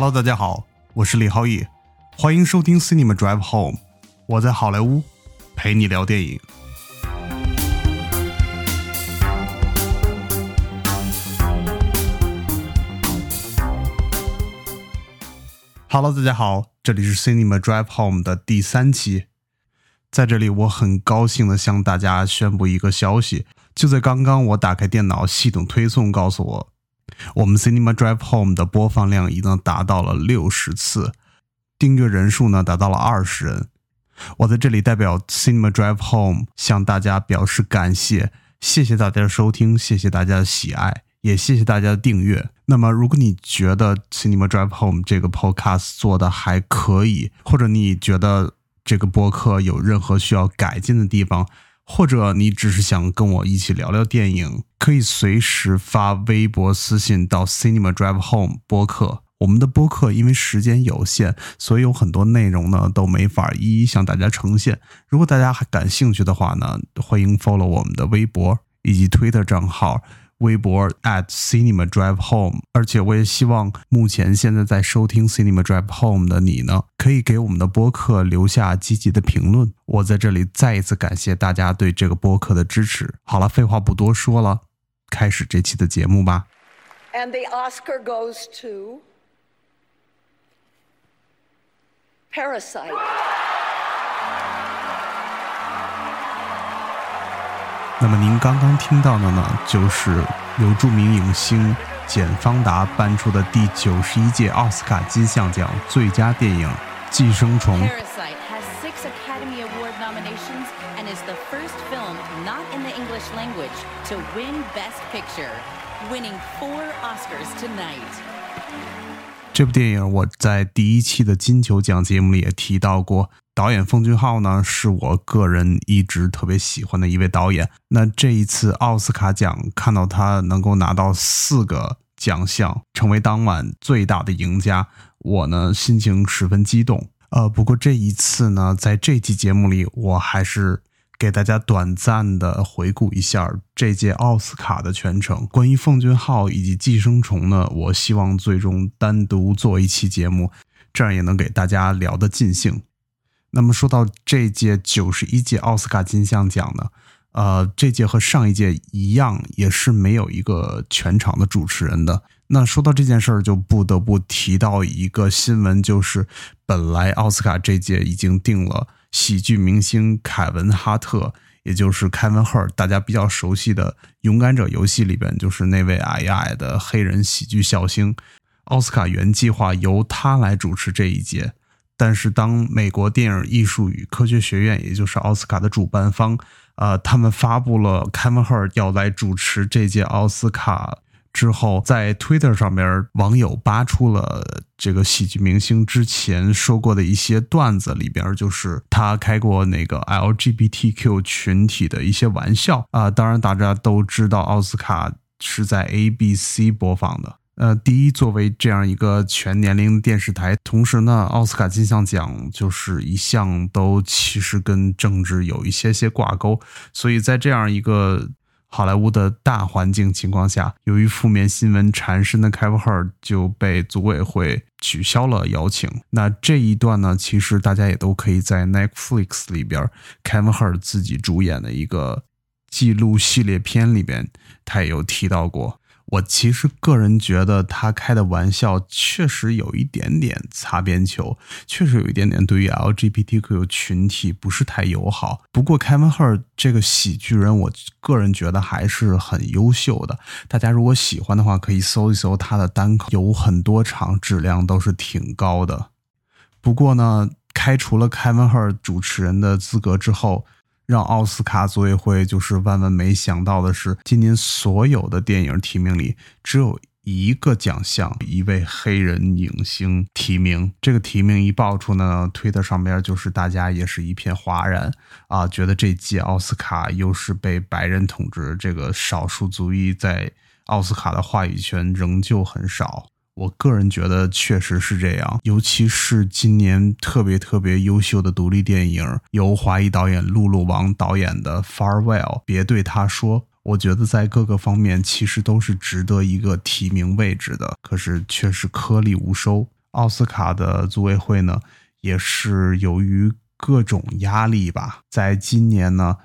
Hello，大家好，我是李浩义，欢迎收听 Cinema Drive Home，我在好莱坞陪你聊电影。Hello，大家好，这里是 Cinema Drive Home 的第三期，在这里我很高兴的向大家宣布一个消息，就在刚刚，我打开电脑，系统推送告诉我。我们 Cinema Drive Home 的播放量已经达到了六十次，订阅人数呢达到了二十人。我在这里代表 Cinema Drive Home 向大家表示感谢，谢谢大家的收听，谢谢大家的喜爱，也谢谢大家的订阅。那么，如果你觉得 Cinema Drive Home 这个 Podcast 做的还可以，或者你觉得这个播客有任何需要改进的地方，或者你只是想跟我一起聊聊电影，可以随时发微博私信到 Cinema Drive Home 播客。我们的播客因为时间有限，所以有很多内容呢都没法一一向大家呈现。如果大家还感兴趣的话呢，欢迎 follow 我们的微博以及推特账号。微博 at Cinema Drive Home，而且我也希望目前现在在收听 Cinema Drive Home 的你呢，可以给我们的播客留下积极的评论。我在这里再一次感谢大家对这个播客的支持。好了，废话不多说了，开始这期的节目吧。And the Oscar goes to Parasite. 那么您刚刚听到的呢，就是由著名影星简·方达颁出的第九十一届奥斯卡金像奖最佳电影《寄生虫》。Winning four Oscars tonight. 这部电影我在第一期的金球奖节目里也提到过，导演奉俊昊呢是我个人一直特别喜欢的一位导演。那这一次奥斯卡奖看到他能够拿到四个奖项，成为当晚最大的赢家，我呢心情十分激动。呃，不过这一次呢，在这期节目里，我还是给大家短暂的回顾一下这届奥斯卡的全程。关于奉俊昊以及寄生虫呢，我希望最终单独做一期节目，这样也能给大家聊得尽兴。那么说到这届九十一届奥斯卡金像奖呢，呃，这届和上一届一样，也是没有一个全场的主持人的。那说到这件事儿，就不得不提到一个新闻，就是本来奥斯卡这届已经定了喜剧明星凯文·哈特，也就是 Kevin Hart，大家比较熟悉的《勇敢者游戏》里边就是那位矮矮的黑人喜剧笑星。奥斯卡原计划由他来主持这一届，但是当美国电影艺术与科学学院，也就是奥斯卡的主办方，呃，他们发布了 Kevin Hart 要来主持这届奥斯卡之后，在 Twitter 上边，网友扒出了这个喜剧明星之前说过的一些段子，里边就是他开过那个 LGBTQ 群体的一些玩笑啊、当然，大家都知道奥斯卡是在 ABC 播放的。呃，第一，作为这样一个全年龄电视台，同时呢，奥斯卡金像奖就是一向都其实跟政治有一些些挂钩，所以在这样一个好莱坞的大环境情况下，由于负面新闻缠身的 Kevin Hart 就被组委会取消了邀请。那这一段呢，其实大家也都可以在 Netflix 里边，Kevin Hart 自己主演的一个记录系列片里边，他也有提到过。我其实个人觉得他开的玩笑确实有一点点擦边球，确实有一点点对于 LGBTQ 群体不是太友好。不过 Kevin Hart 这个喜剧人，我个人觉得还是很优秀的。大家如果喜欢的话，可以搜一搜他的单口，有很多场质量都是挺高的。不过呢，开除了 Kevin Hart 主持人的资格之后，让奥斯卡组委会就是万万没想到的是，今年所有的电影提名里，只有一个奖项一位黑人影星提名。这个提名一爆出呢，推特上边就是大家也是一片哗然啊，觉得这届奥斯卡又是被白人统治，这个少数族裔在奥斯卡的话语权仍旧很少。我个人觉得确实是这样，尤其是今年特别特别优秀的独立电影，由华裔导演陆路王导演的《Farewell》，别对他说。我觉得在各个方面其实都是值得一个提名位置的，可是却是颗粒无收。奥斯卡的组委会呢，也是由于各种压力吧，在今年呢，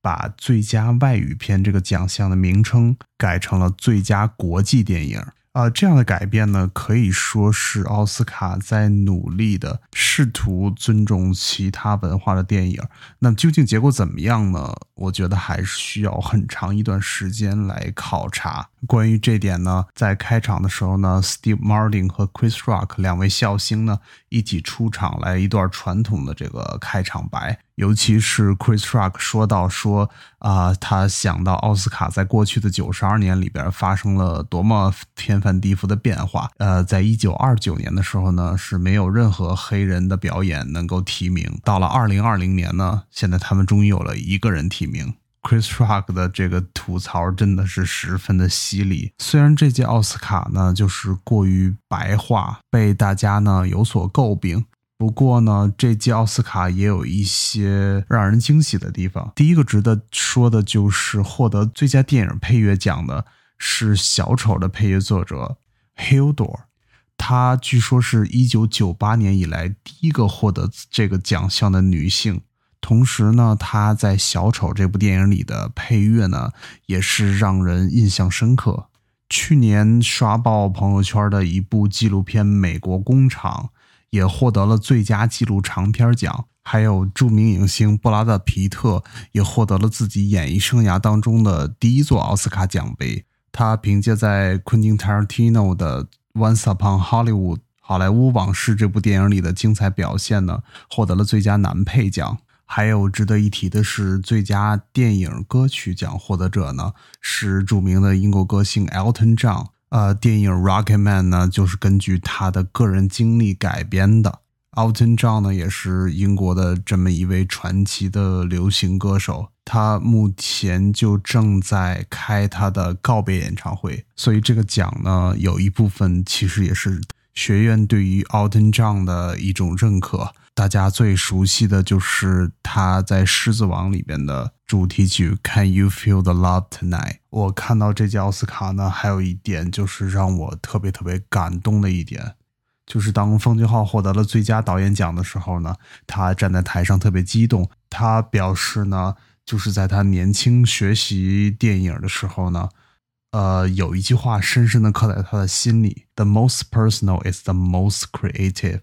把最佳外语片这个奖项的名称改成了最佳国际电影。啊，这样的改变呢，可以说是奥斯卡在努力的试图尊重其他文化的电影。那究竟结果怎么样呢？我觉得还是需要很长一段时间来考察。关于这点呢，在开场的时候呢，Steve Martin 和 Chris Rock 两位笑星呢一起出场，来一段传统的这个开场白。尤其是 Chris Rock 说到说啊，他想到奥斯卡在过去的九十二年里边发生了多么天翻地覆的变化。呃，在一九二九年的时候呢，是没有任何黑人的表演能够提名。到了二零二零年呢，现在他们终于有了一个人提名。Chris Rock 的这个吐槽真的是十分的犀利。虽然这届奥斯卡呢，就是过于白话，被大家呢有所诟病。不过呢，这届奥斯卡也有一些让人惊喜的地方。第一个值得说的就是获得最佳电影配乐奖的是《小丑》的配乐作者 Hildur，她据说是一九九八年以来第一个获得这个奖项的女性。同时呢，他在《小丑》这部电影里的配乐呢，也是让人印象深刻。去年刷爆朋友圈的一部纪录片《美国工厂》。也获得了最佳纪录长片奖，还有著名影星布拉德·皮特也获得了自己演艺生涯当中的第一座奥斯卡奖杯。他凭借在昆汀·塔伦蒂诺的《Once Upon Hollywood》好莱坞往事这部电影里的精彩表现呢，获得了最佳男配奖。还有值得一提的是，最佳电影歌曲奖获得者呢是著名的英国歌星 Elton John。呃，电影《Rocket Man》呢，就是根据他的个人经历改编的。Elton John 呢，也是英国的这么一位传奇的流行歌手，他目前就正在开他的告别演唱会。所以这个奖呢，有一部分其实也是学院对于 Elton John 的一种认可。大家最熟悉的就是他在《狮子王》里边的主题曲《Can You Feel the Love Tonight》。我看到这届奥斯卡呢，还有一点就是让我特别特别感动的一点，就是当奉俊昊获得了最佳导演奖的时候呢，他站在台上特别激动。他表示呢，就是在他年轻学习电影的时候呢，呃，有一句话深深的刻在他的心里：“The most personal is the most creative。”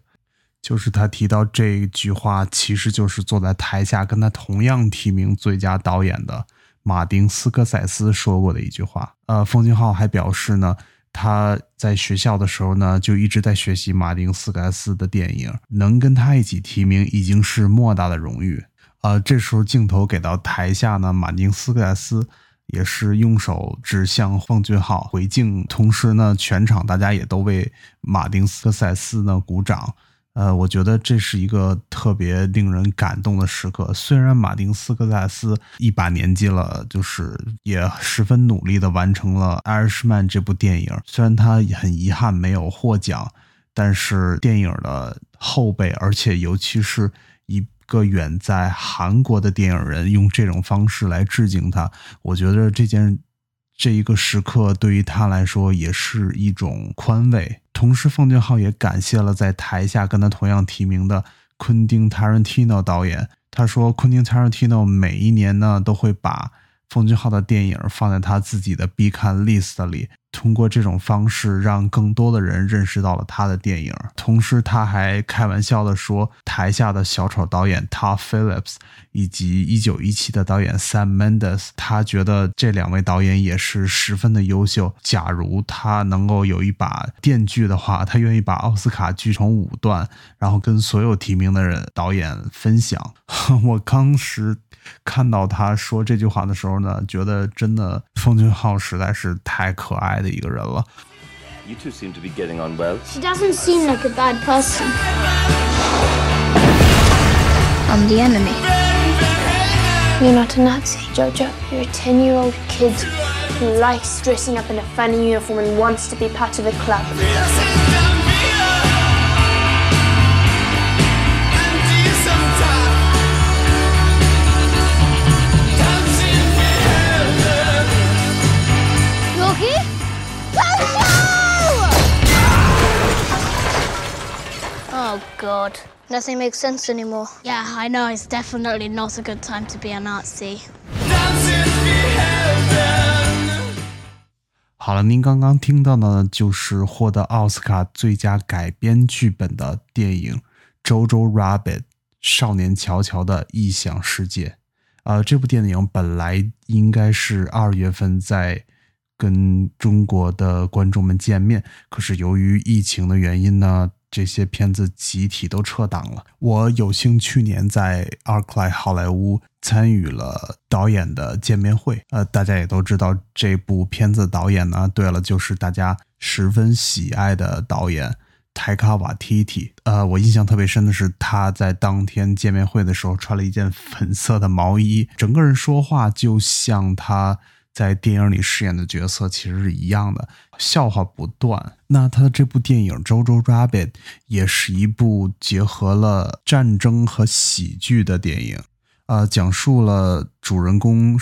就是他提到这句话，其实就是坐在台下跟他同样提名最佳导演的马丁斯科塞斯说过的一句话。呃，奉俊昊还表示呢，他在学校的时候呢，就一直在学习马丁斯科塞斯的电影，能跟他一起提名已经是莫大的荣誉。呃，这时候镜头给到台下呢，马丁斯科塞斯也是用手指向奉俊昊回敬，同时呢，全场大家也都为马丁斯科塞斯呢鼓掌。呃，我觉得这是一个特别令人感动的时刻。虽然马丁斯科塞斯一把年纪了，就是也十分努力的完成了《艾尔什曼》这部电影。虽然他很遗憾没有获奖，但是电影的后辈，而且尤其是一个远在韩国的电影人，用这种方式来致敬他，我觉得这件。这一个时刻对于他来说也是一种宽慰。同时，奉俊昊也感谢了在台下跟他同样提名的昆汀·塔伦蒂诺导演。他说，昆汀·塔伦蒂诺每一年呢都会把奉俊昊的电影放在他自己的必看 list 里。通过这种方式，让更多的人认识到了他的电影。同时，他还开玩笑的说，台下的小丑导演 Todd Phillips 以及一九一七的导演 Sam Mendes，他觉得这两位导演也是十分的优秀。假如他能够有一把电锯的话，他愿意把奥斯卡锯成五段，然后跟所有提名的人导演分享。我当时。看到他说这句话的时候呢，觉得真的奉俊昊实在是太可爱的一个人了。You two seem to be getting on well. She doesn't seem like a bad person. I'm the enemy. You're not a Nazi, Jojo. You're a 10 year old kid who likes dressing up in a funny uniform and wants to be part of a club. God. Nothing makes sense anymore. Yeah, I know. It's definitely not a good time to be a Nazi. 好了，您刚刚听到的呢，就是获得奥斯卡最佳改编剧本的电影《Jojo Rabbit》少年乔乔的异想世界。呃，这部电影本来应该是二月份在跟中国的观众们见面，可是由于疫情的原因呢，这些片子集体都撤档了。我有幸去年在 ArcLight 好莱坞参与了导演的见面会。呃，大家也都知道这部片子导演呢，对了，就是大家十分喜爱的导演。泰卡瓦提提，呃，我印象特别深的是他在当天见面会的时候穿了一件粉色的毛衣，整个人说话就像他在电影里饰演的角色其实是一样的，笑话不断。那他的这部电影《Jojo Rabbit》也是一部结合了战争和喜剧的电影，呃，讲述了主人公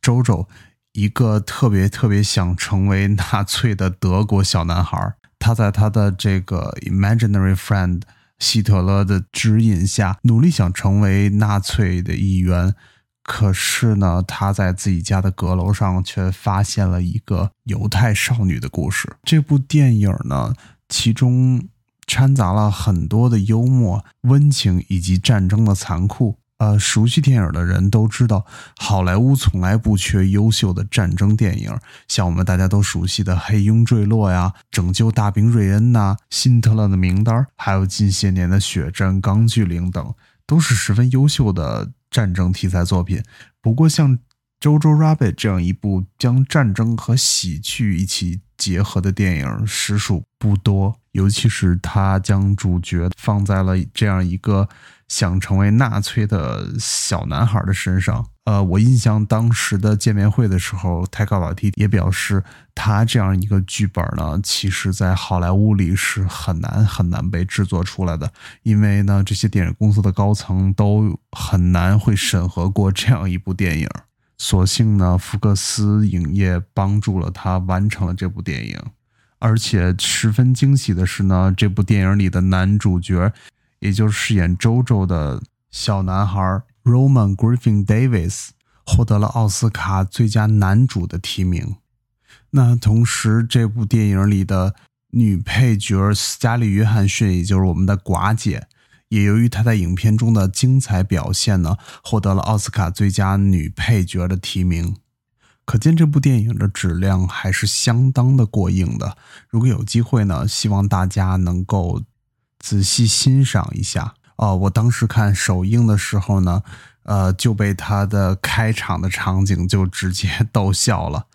Jojo 一个特别特别想成为纳粹的德国小男孩。他在他的这个 imaginary friend 希特勒的指引下，努力想成为纳粹的一员。可是呢，他在自己家的阁楼上却发现了一个犹太少女的故事。这部电影呢，其中掺杂了很多的幽默、温情以及战争的残酷。呃，熟悉电影的人都知道，好莱坞从来不缺优秀的战争电影，像我们大家都熟悉的《黑鹰坠落》呀，《拯救大兵瑞恩》呐，《辛特勒的名单》，还有近些年的《血战钢锯岭》等，都是十分优秀的战争题材作品。不过，像《Jojo Rabbit》这样一部将战争和喜剧一起结合的电影，实属不多。尤其是他将主角放在了这样一个。想成为纳粹的小男孩的身上，呃，我印象当时的见面会的时候，泰卡瓦提也表示，他这样一个剧本呢，其实在好莱坞里是很难很难被制作出来的，因为呢，这些电影公司的高层都很难会审核过这样一部电影。所幸呢，福克斯影业帮助了他完成了这部电影，而且十分惊喜的是呢，这部电影里的男主角。也就是饰演周周的小男孩 Roman Griffin Davis 获得了奥斯卡最佳男主的提名。那同时，这部电影里的女配角斯嘉丽·约翰逊，也就是我们的寡姐，也由于她在影片中的精彩表现呢，获得了奥斯卡最佳女配角的提名。可见这部电影的质量还是相当的过硬的。如果有机会呢，希望大家能够。仔细欣赏一下哦！我当时看首映的时候呢，呃，就被他的开场的场景就直接逗笑了。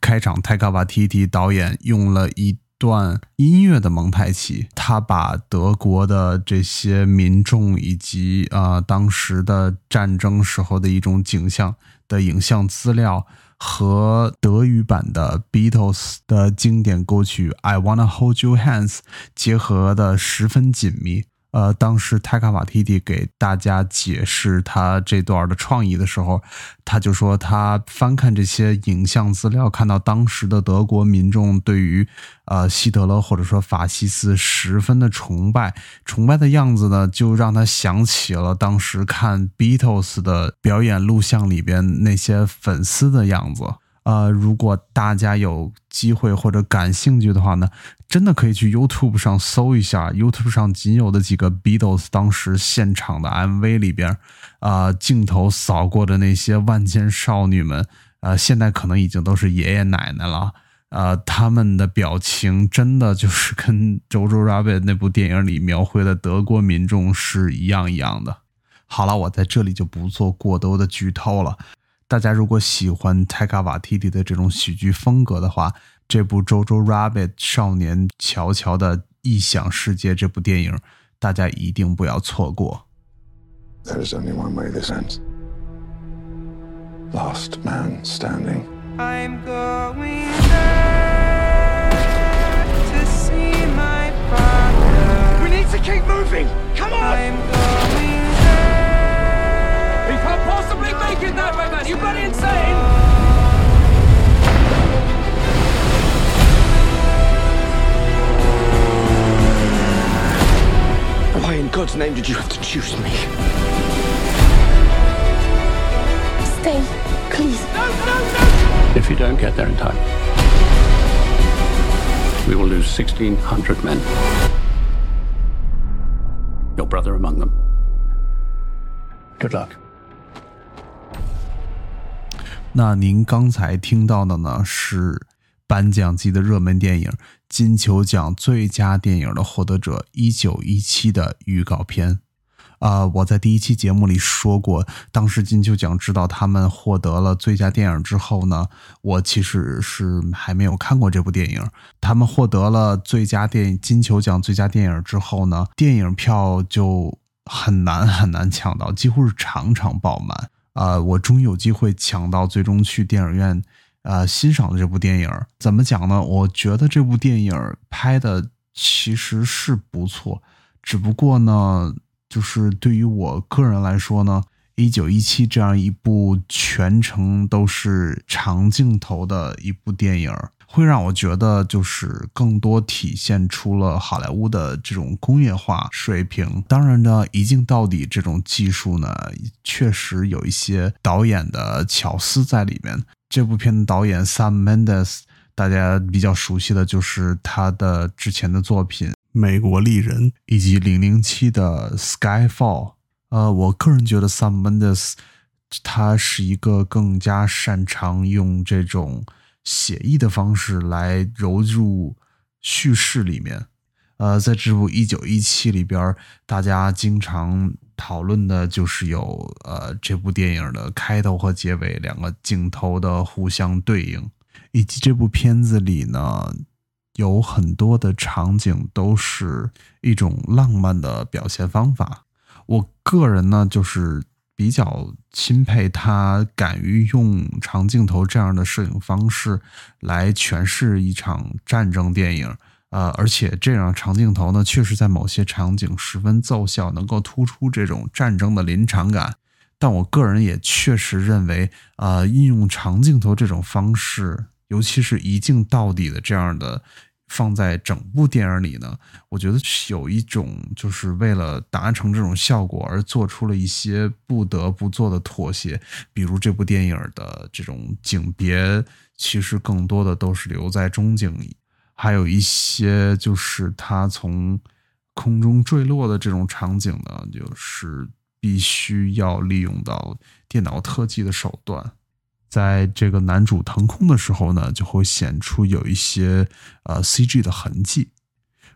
开场，泰卡瓦提提导演用了一段音乐的蒙太奇，他把德国的这些民众以及呃当时的战争时候的一种景象的影像资料。和德语版的 Beatles 的经典歌曲《I Wanna Hold You Hands》结合的十分紧密。呃，当时泰卡瓦蒂蒂给大家解释他这段的创意的时候，他就说他翻看这些影像资料，看到当时的德国民众对于呃希特勒或者说法西斯十分的崇拜，崇拜的样子呢，就让他想起了当时看 Beatles 的表演录像里边那些粉丝的样子。呃，如果大家有机会或者感兴趣的话呢，真的可以去 YouTube 上搜一下，YouTube 上仅有的几个 Beatles 当时现场的 MV 里边，啊，镜头扫过的那些万千少女们，呃，现在可能已经都是爷爷奶奶了，呃，他们的表情真的就是跟《Jojo Rabbit》那部电影里描绘的德国民众是一样一样的。好了，我在这里就不做过多的剧透了。大家如果喜欢泰卡瓦蒂蒂的这种喜剧风格的话，这部《Jojo Rabbit》少年乔乔的异想世界这部电影，大家一定不要错过。There is only one way this ends. Last man standing. I'm going there to see my father. We need to keep moving. Come on. I'm going possibly make it that way, man. You bloody insane. Why in God's God's name did you have to choose me? Stay, please. If you don't get there in time, we will lose 1,600 men. Your brother among them. Good luck. 那您刚才听到的呢是颁奖季的热门电影金球奖最佳电影的获得者《一九一七》的预告片。啊，我在第一期节目里说过，当时金球奖知道他们获得了最佳电影之后呢，我其实是还没有看过这部电影。他们获得了最佳电影金球奖最佳电影之后呢，电影票就很难很难抢到，几乎是场场爆满。啊，我终于有机会抢到，最终去电影院，呃，欣赏的这部电影。怎么讲呢？我觉得这部电影拍的其实是不错，只不过呢，就是对于我个人来说呢，《一九一七》这样一部全程都是长镜头的一部电影。会让我觉得，就是更多体现出了好莱坞的这种工业化水平。当然呢，一镜到底这种技术呢，确实有一些导演的巧思在里面。这部片的导演 Sam Mendes，大家比较熟悉的就是他的之前的作品《美国丽人》以及《零零七》的《Skyfall》。呃，我个人觉得 Sam Mendes 他是一个更加擅长用这种。写意的方式来揉入叙事里面，呃，在这部《一九一七》里边，大家经常讨论的就是有呃这部电影的开头和结尾两个镜头的互相对应，以及这部片子里呢有很多的场景都是一种浪漫的表现方法。我个人呢就是。比较钦佩他敢于用长镜头这样的摄影方式来诠释一场战争电影，呃，而且这样长镜头呢，确实在某些场景十分奏效，能够突出这种战争的临场感。但我个人也确实认为，呃，运用长镜头这种方式，尤其是一镜到底的这样的。放在整部电影里呢，我觉得有一种就是为了达成这种效果而做出了一些不得不做的妥协，比如这部电影的这种景别，其实更多的都是留在中景里，还有一些就是它从空中坠落的这种场景呢，就是必须要利用到电脑特技的手段。在这个男主腾空的时候呢，就会显出有一些呃 CG 的痕迹。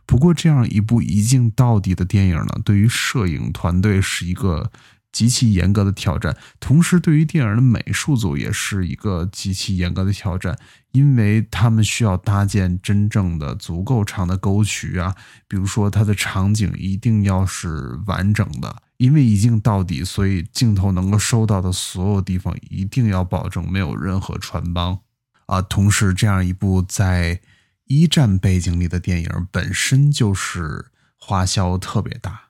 不过，这样一部一镜到底的电影呢，对于摄影团队是一个极其严格的挑战，同时对于电影的美术组也是一个极其严格的挑战，因为他们需要搭建真正的足够长的沟渠啊，比如说它的场景一定要是完整的。因为一镜到底，所以镜头能够收到的所有地方一定要保证没有任何穿帮啊。同时，这样一部在一战背景里的电影本身就是花销特别大。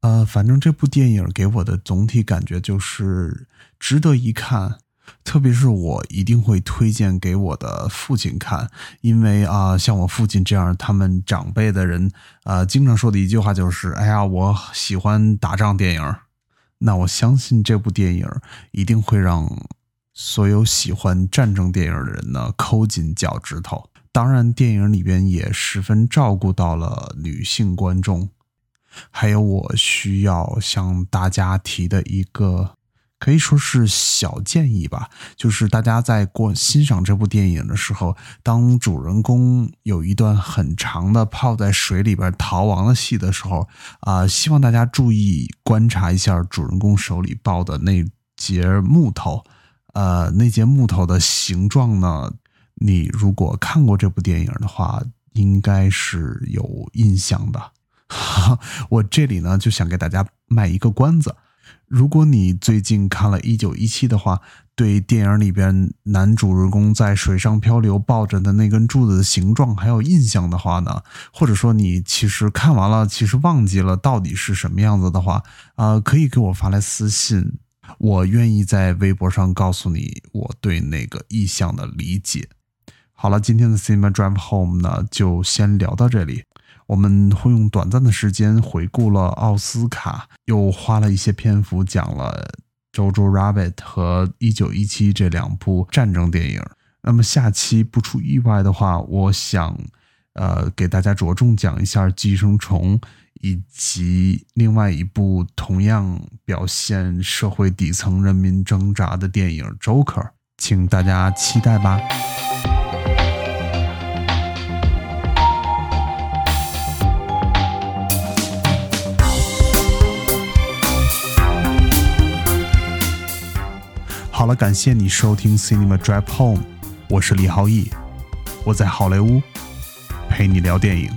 呃，反正这部电影给我的总体感觉就是值得一看。特别是我一定会推荐给我的父亲看，因为啊，像我父亲这样他们长辈的人，呃，经常说的一句话就是：“哎呀，我喜欢打仗电影。”那我相信这部电影一定会让所有喜欢战争电影的人呢抠紧脚趾头。当然，电影里边也十分照顾到了女性观众。还有，我需要向大家提的一个。可以说是小建议吧，就是大家在过欣赏这部电影的时候，当主人公有一段很长的泡在水里边逃亡的戏的时候，啊，希望大家注意观察一下主人公手里抱的那节木头，呃，那节木头的形状呢？你如果看过这部电影的话，应该是有印象的。我这里呢就想给大家卖一个关子。如果你最近看了一九一七的话，对电影里边男主人公在水上漂流抱着的那根柱子的形状还有印象的话呢，或者说你其实看完了，其实忘记了到底是什么样子的话，啊，可以给我发来私信，我愿意在微博上告诉你我对那个意象的理解。好了，今天的 Cinema Drive Home 呢，就先聊到这里。我们会用短暂的时间回顾了奥斯卡，又花了一些篇幅讲了《Jojo Rabbit》和《一九一七》这两部战争电影。那么下期不出意外的话，我想，呃，给大家着重讲一下《寄生虫》，以及另外一部同样表现社会底层人民挣扎的电影《Joker》，请大家期待吧。感谢你收听 Cinema Drive Home。我是李浩义，我在好莱坞陪你聊电影。